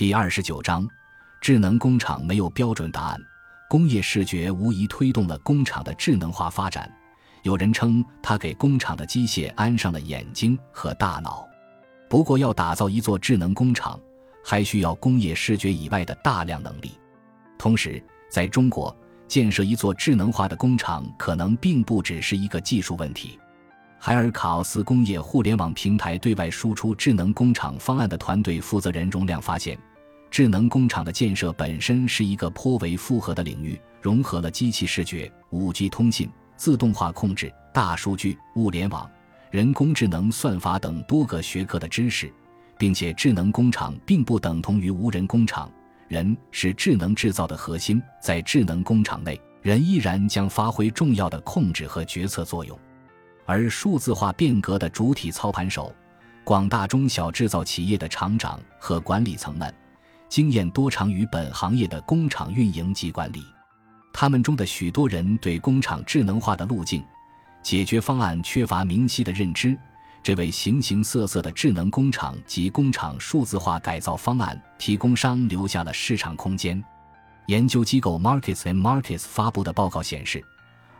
第二十九章，智能工厂没有标准答案。工业视觉无疑推动了工厂的智能化发展。有人称它给工厂的机械安上了眼睛和大脑。不过，要打造一座智能工厂，还需要工业视觉以外的大量能力。同时，在中国建设一座智能化的工厂，可能并不只是一个技术问题。海尔卡奥斯工业互联网平台对外输出智能工厂方案的团队负责人容亮发现，智能工厂的建设本身是一个颇为复合的领域，融合了机器视觉、五 G 通信、自动化控制、大数据、物联网。人工智能、算法等多个学科的知识，并且智能工厂并不等同于无人工厂。人是智能制造的核心，在智能工厂内，人依然将发挥重要的控制和决策作用。而数字化变革的主体操盘手，广大中小制造企业的厂长和管理层们，经验多长于本行业的工厂运营及管理。他们中的许多人对工厂智能化的路径。解决方案缺乏明晰的认知，这为形形色色的智能工厂及工厂数字化改造方案提供商留下了市场空间。研究机构 Markets and Markets 发布的报告显示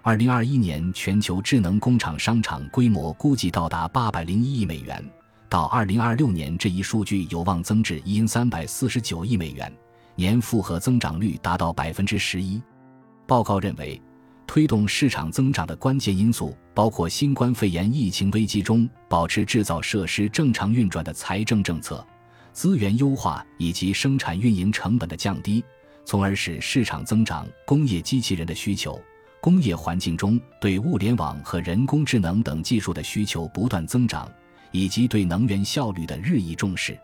，2021年全球智能工厂商场规模估计到达801亿美元，到2026年这一数据有望增至因349亿美元，年复合增长率达到11%。报告认为。推动市场增长的关键因素包括新冠肺炎疫情危机中保持制造设施正常运转的财政政策、资源优化以及生产运营成本的降低，从而使市场增长。工业机器人的需求、工业环境中对物联网和人工智能等技术的需求不断增长，以及对能源效率的日益重视。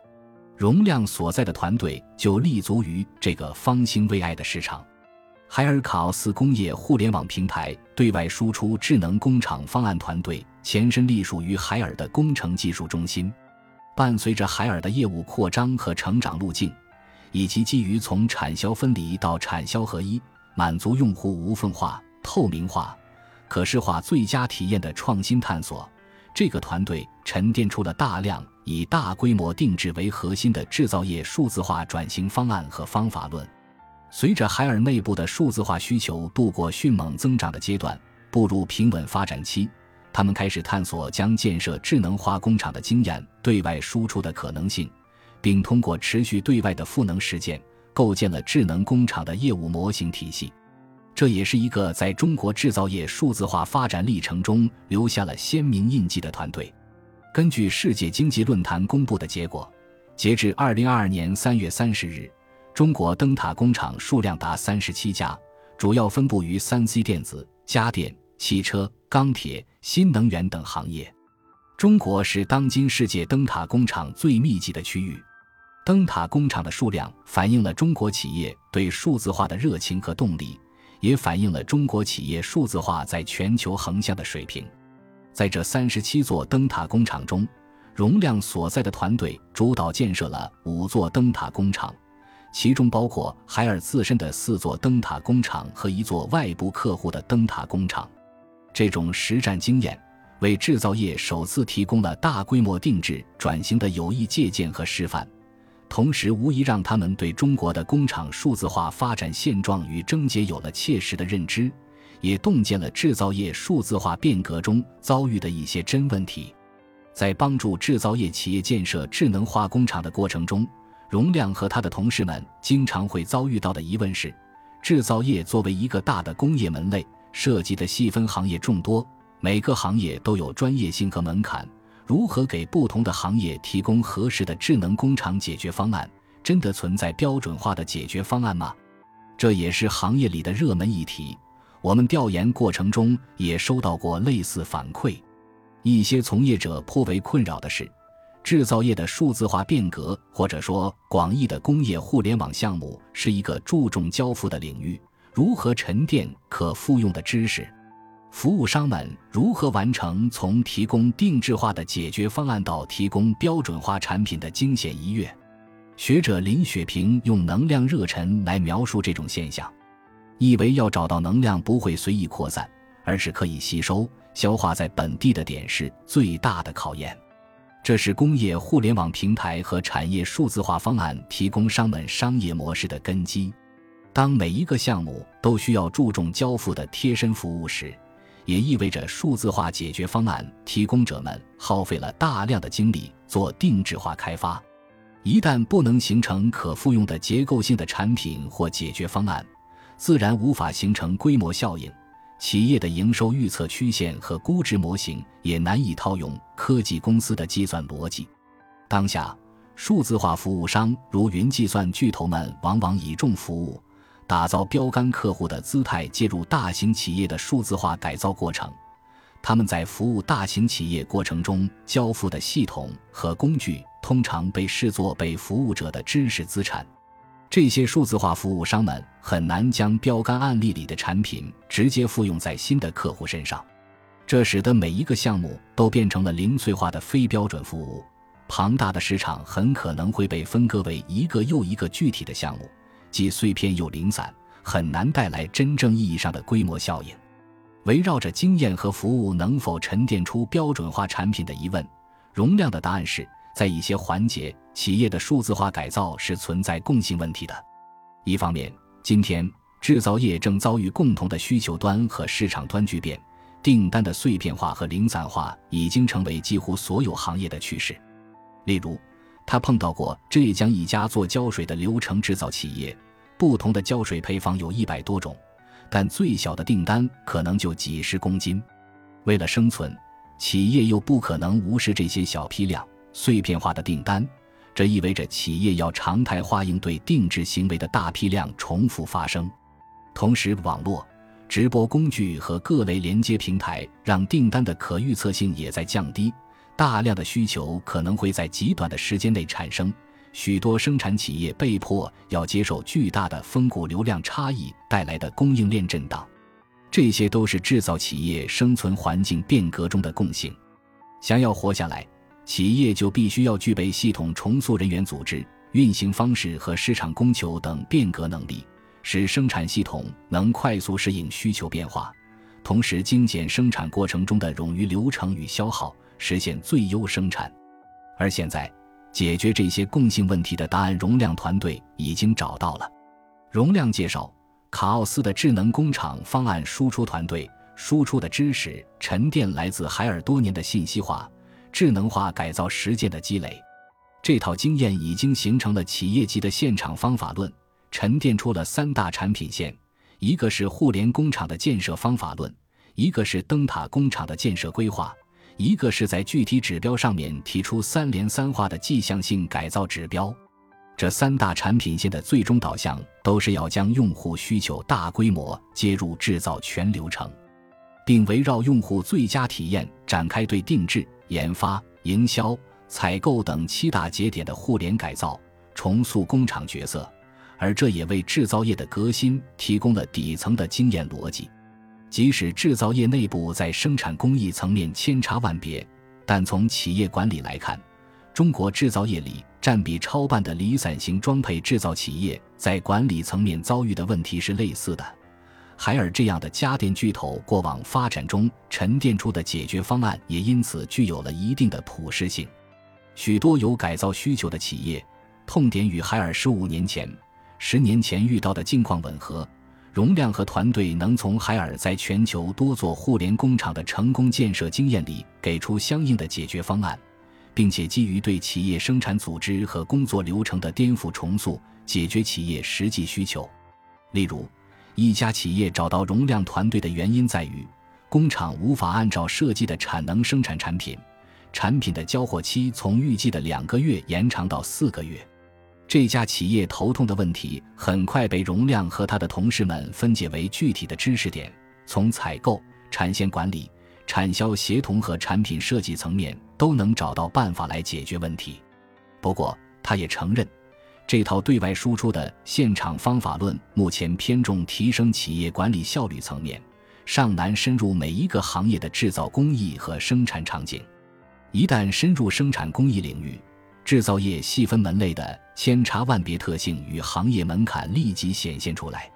容量所在的团队就立足于这个方兴未艾的市场。海尔卡奥斯工业互联网平台对外输出智能工厂方案团队前身隶属于海尔的工程技术中心。伴随着海尔的业务扩张和成长路径，以及基于从产销分离到产销合一，满足用户无缝化、透明化、可视化最佳体验的创新探索，这个团队沉淀出了大量以大规模定制为核心的制造业数字化转型方案和方法论。随着海尔内部的数字化需求度过迅猛增长的阶段，步入平稳发展期，他们开始探索将建设智能化工厂的经验对外输出的可能性，并通过持续对外的赋能实践，构建了智能工厂的业务模型体系。这也是一个在中国制造业数字化发展历程中留下了鲜明印记的团队。根据世界经济论坛公布的结果，截至二零二二年三月三十日。中国灯塔工厂数量达三十七家，主要分布于三 C 电子、家电、汽车、钢铁、新能源等行业。中国是当今世界灯塔工厂最密集的区域。灯塔工厂的数量反映了中国企业对数字化的热情和动力，也反映了中国企业数字化在全球横向的水平。在这三十七座灯塔工厂中，容量所在的团队主导建设了五座灯塔工厂。其中包括海尔自身的四座灯塔工厂和一座外部客户的灯塔工厂。这种实战经验为制造业首次提供了大规模定制转型的有益借鉴和示范，同时无疑让他们对中国的工厂数字化发展现状与症结有了切实的认知，也洞见了制造业数字化变革中遭遇的一些真问题。在帮助制造业企业建设智能化工厂的过程中，容量和他的同事们经常会遭遇到的疑问是：制造业作为一个大的工业门类，涉及的细分行业众多，每个行业都有专业性和门槛，如何给不同的行业提供合适的智能工厂解决方案？真的存在标准化的解决方案吗？这也是行业里的热门议题。我们调研过程中也收到过类似反馈，一些从业者颇为困扰的是。制造业的数字化变革，或者说广义的工业互联网项目，是一个注重交付的领域。如何沉淀可复用的知识？服务商们如何完成从提供定制化的解决方案到提供标准化产品的惊险一跃？学者林雪平用能量热忱来描述这种现象，意为要找到能量不会随意扩散，而是可以吸收、消化在本地的点是最大的考验。这是工业互联网平台和产业数字化方案提供商们商业模式的根基。当每一个项目都需要注重交付的贴身服务时，也意味着数字化解决方案提供者们耗费了大量的精力做定制化开发。一旦不能形成可复用的结构性的产品或解决方案，自然无法形成规模效应。企业的营收预测曲线和估值模型也难以套用科技公司的计算逻辑。当下，数字化服务商如云计算巨头们往往以重服务、打造标杆客户的姿态介入大型企业的数字化改造过程。他们在服务大型企业过程中交付的系统和工具，通常被视作被服务者的知识资产。这些数字化服务商们很难将标杆案例里的产品直接复用在新的客户身上，这使得每一个项目都变成了零碎化的非标准服务。庞大的市场很可能会被分割为一个又一个具体的项目，既碎片又零散，很难带来真正意义上的规模效应。围绕着经验和服务能否沉淀出标准化产品的疑问，容量的答案是。在一些环节，企业的数字化改造是存在共性问题的。一方面，今天制造业正遭遇共同的需求端和市场端巨变，订单的碎片化和零散化已经成为几乎所有行业的趋势。例如，他碰到过浙江一家做胶水的流程制造企业，不同的胶水配方有一百多种，但最小的订单可能就几十公斤。为了生存，企业又不可能无视这些小批量。碎片化的订单，这意味着企业要常态化应对定制行为的大批量重复发生。同时，网络、直播工具和各类连接平台让订单的可预测性也在降低。大量的需求可能会在极短的时间内产生，许多生产企业被迫要接受巨大的峰谷流量差异带来的供应链震荡。这些都是制造企业生存环境变革中的共性。想要活下来。企业就必须要具备系统重塑人员组织、运行方式和市场供求等变革能力，使生产系统能快速适应需求变化，同时精简生产过程中的冗余流程与消耗，实现最优生产。而现在，解决这些共性问题的答案，容量团队已经找到了。容量介绍：卡奥斯的智能工厂方案输出团队输出的知识沉淀来自海尔多年的信息化。智能化改造实践的积累，这套经验已经形成了企业级的现场方法论，沉淀出了三大产品线：一个是互联工厂的建设方法论，一个是灯塔工厂的建设规划，一个是在具体指标上面提出三联三化的迹象性改造指标。这三大产品线的最终导向都是要将用户需求大规模接入制造全流程，并围绕用户最佳体验展开对定制。研发、营销、采购等七大节点的互联改造，重塑工厂角色，而这也为制造业的革新提供了底层的经验逻辑。即使制造业内部在生产工艺层面千差万别，但从企业管理来看，中国制造业里占比超半的离散型装配制造企业在管理层面遭遇的问题是类似的。海尔这样的家电巨头过往发展中沉淀出的解决方案，也因此具有了一定的普适性。许多有改造需求的企业，痛点与海尔十五年前、十年前遇到的境况吻合。容量和团队能从海尔在全球多座互联工厂的成功建设经验里给出相应的解决方案，并且基于对企业生产组织和工作流程的颠覆重塑，解决企业实际需求。例如。一家企业找到容量团队的原因在于，工厂无法按照设计的产能生产产品，产品的交货期从预计的两个月延长到四个月。这家企业头痛的问题很快被容量和他的同事们分解为具体的知识点，从采购、产线管理、产销协同和产品设计层面都能找到办法来解决问题。不过，他也承认。这套对外输出的现场方法论目前偏重提升企业管理效率层面，尚难深入每一个行业的制造工艺和生产场景。一旦深入生产工艺领域，制造业细分门类的千差万别特性与行业门槛立即显现出来。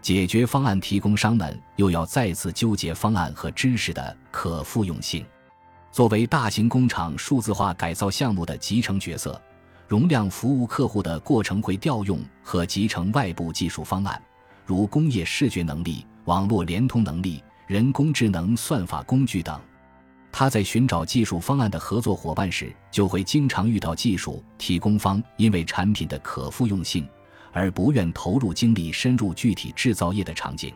解决方案提供商们又要再次纠结方案和知识的可复用性。作为大型工厂数字化改造项目的集成角色，容量服务客户的过程会调用和集成外部技术方案，如工业视觉能力、网络联通能力、人工智能算法工具等。他在寻找技术方案的合作伙伴时，就会经常遇到技术提供方因为产品的可复用性而不愿投入精力深入具体制造业的场景。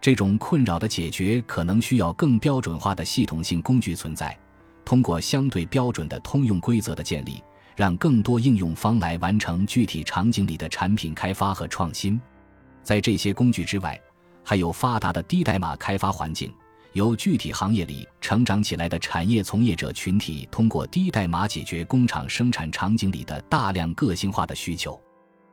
这种困扰的解决可能需要更标准化的系统性工具存在。通过相对标准的通用规则的建立，让更多应用方来完成具体场景里的产品开发和创新。在这些工具之外，还有发达的低代码开发环境，由具体行业里成长起来的产业从业者群体通过低代码解决工厂生产场景里的大量个性化的需求。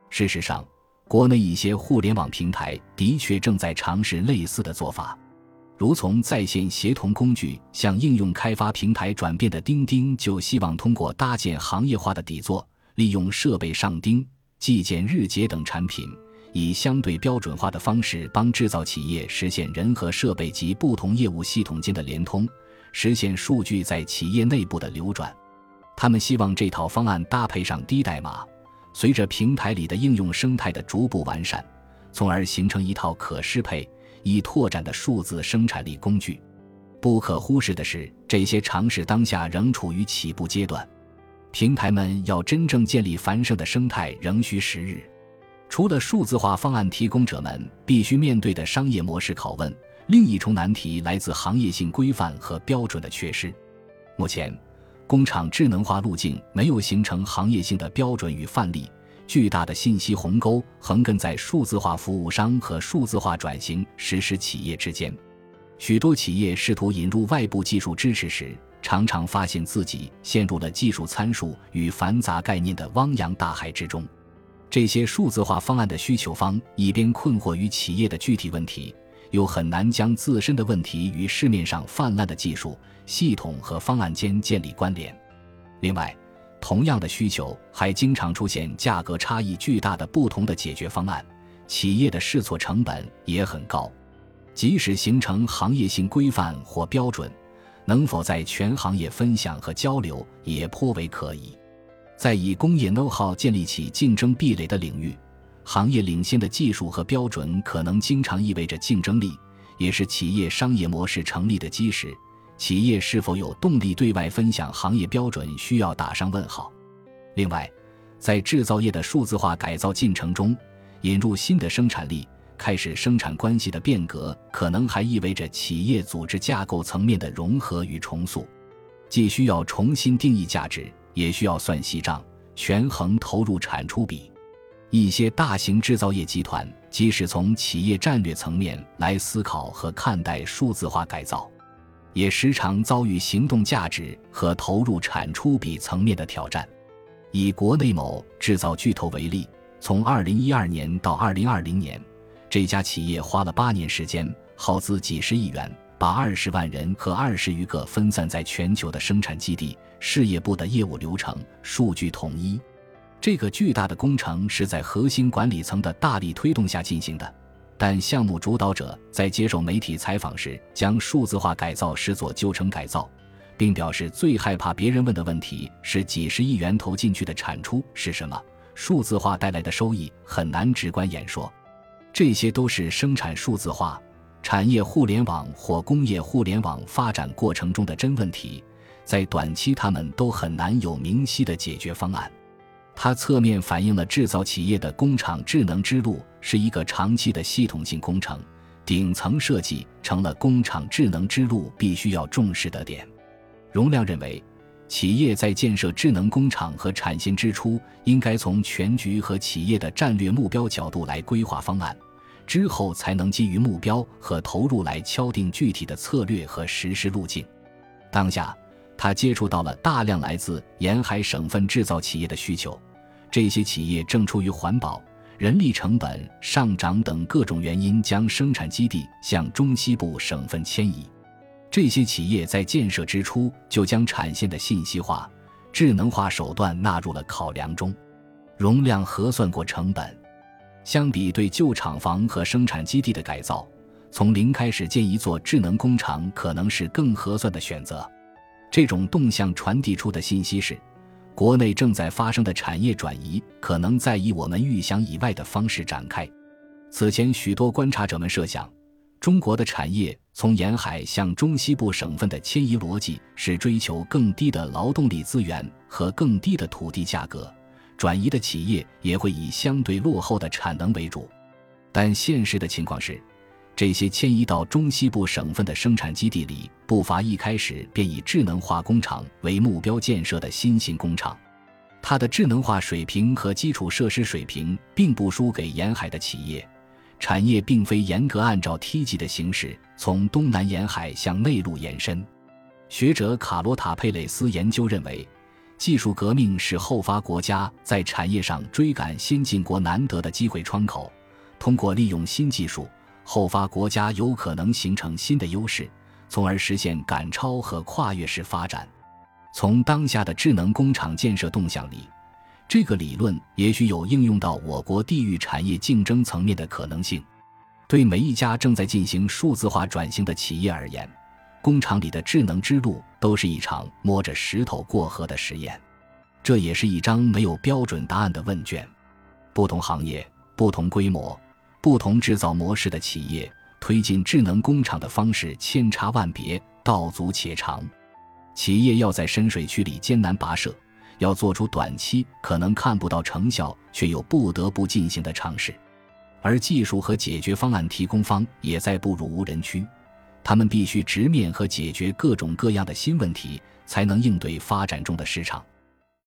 事实上，国内一些互联网平台的确正在尝试类似的做法。如从在线协同工具向应用开发平台转变的钉钉，就希望通过搭建行业化的底座，利用设备上钉、计件日结等产品，以相对标准化的方式帮制造企业实现人和设备及不同业务系统间的联通，实现数据在企业内部的流转。他们希望这套方案搭配上低代码，随着平台里的应用生态的逐步完善，从而形成一套可适配。已拓展的数字生产力工具，不可忽视的是，这些尝试当下仍处于起步阶段。平台们要真正建立繁盛的生态，仍需时日。除了数字化方案提供者们必须面对的商业模式拷问，另一重难题来自行业性规范和标准的缺失。目前，工厂智能化路径没有形成行业性的标准与范例。巨大的信息鸿沟横亘在数字化服务商和数字化转型实施企业之间。许多企业试图引入外部技术支持时，常常发现自己陷入了技术参数与繁杂概念的汪洋大海之中。这些数字化方案的需求方一边困惑于企业的具体问题，又很难将自身的问题与市面上泛滥的技术系统和方案间建立关联。另外，同样的需求还经常出现价格差异巨大的不同的解决方案，企业的试错成本也很高。即使形成行业性规范或标准，能否在全行业分享和交流也颇为可疑。在以工业 know how 建立起竞争壁垒的领域，行业领先的技术和标准可能经常意味着竞争力，也是企业商业模式成立的基石。企业是否有动力对外分享行业标准，需要打上问号。另外，在制造业的数字化改造进程中，引入新的生产力、开始生产关系的变革，可能还意味着企业组织架构层面的融合与重塑，既需要重新定义价值，也需要算细账、权衡投入产出比。一些大型制造业集团，即使从企业战略层面来思考和看待数字化改造。也时常遭遇行动价值和投入产出比层面的挑战。以国内某制造巨头为例，从2012年到2020年，这家企业花了八年时间，耗资几十亿元，把二十万人和二十余个分散在全球的生产基地、事业部的业务流程、数据统一。这个巨大的工程是在核心管理层的大力推动下进行的。但项目主导者在接受媒体采访时，将数字化改造视作旧城改造，并表示最害怕别人问的问题是几十亿元投进去的产出是什么，数字化带来的收益很难直观演说。这些都是生产数字化、产业互联网或工业互联网发展过程中的真问题，在短期他们都很难有明晰的解决方案。它侧面反映了制造企业的工厂智能之路是一个长期的系统性工程，顶层设计成了工厂智能之路必须要重视的点。容量认为，企业在建设智能工厂和产线之初，应该从全局和企业的战略目标角度来规划方案，之后才能基于目标和投入来敲定具体的策略和实施路径。当下。他接触到了大量来自沿海省份制造企业的需求，这些企业正出于环保、人力成本上涨等各种原因，将生产基地向中西部省份迁移。这些企业在建设之初就将产线的信息化、智能化手段纳入了考量中，容量核算过成本。相比对旧厂房和生产基地的改造，从零开始建一座智能工厂可能是更合算的选择。这种动向传递出的信息是，国内正在发生的产业转移可能在以我们预想以外的方式展开。此前，许多观察者们设想，中国的产业从沿海向中西部省份的迁移逻辑是追求更低的劳动力资源和更低的土地价格，转移的企业也会以相对落后的产能为主。但现实的情况是。这些迁移到中西部省份的生产基地里，不乏一开始便以智能化工厂为目标建设的新型工厂。它的智能化水平和基础设施水平并不输给沿海的企业。产业并非严格按照梯级的形式从东南沿海向内陆延伸。学者卡罗塔·佩雷斯研究认为，技术革命是后发国家在产业上追赶先进国难得的机会窗口。通过利用新技术。后发国家有可能形成新的优势，从而实现赶超和跨越式发展。从当下的智能工厂建设动向里，这个理论也许有应用到我国地域产业竞争层面的可能性。对每一家正在进行数字化转型的企业而言，工厂里的智能之路都是一场摸着石头过河的实验。这也是一张没有标准答案的问卷。不同行业、不同规模。不同制造模式的企业推进智能工厂的方式千差万别，道阻且长。企业要在深水区里艰难跋涉，要做出短期可能看不到成效却又不得不进行的尝试，而技术和解决方案提供方也在步入无人区。他们必须直面和解决各种各样的新问题，才能应对发展中的市场。